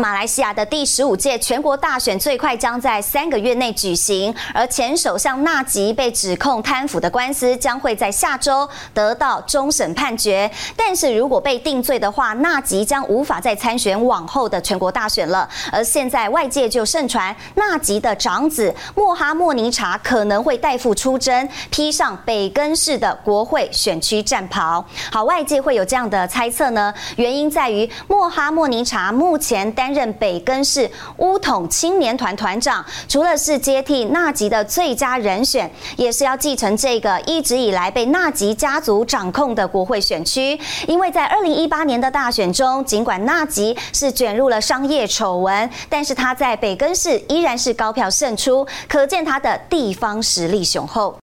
马来西亚的第十五届全国大选最快将在三个月内举行，而前首相纳吉被指控贪腐的官司将会在下周得到终审判决。但是如果被定罪的话，纳吉将无法再参选往后的全国大选了。而现在外界就盛传，纳吉的长子莫哈莫尼查可能会代父出征，披上北根市的国会选区战袍。好，外界会有这样的猜测呢？原因在于莫哈莫尼查目前担任北根市乌统青年团团长，除了是接替纳吉的最佳人选，也是要继承这个一直以来被纳吉家族掌控的国会选区。因为在二零一八年的大选中，尽管纳吉是卷入了商业丑闻，但是他在北根市依然是高票胜出，可见他的地方实力雄厚。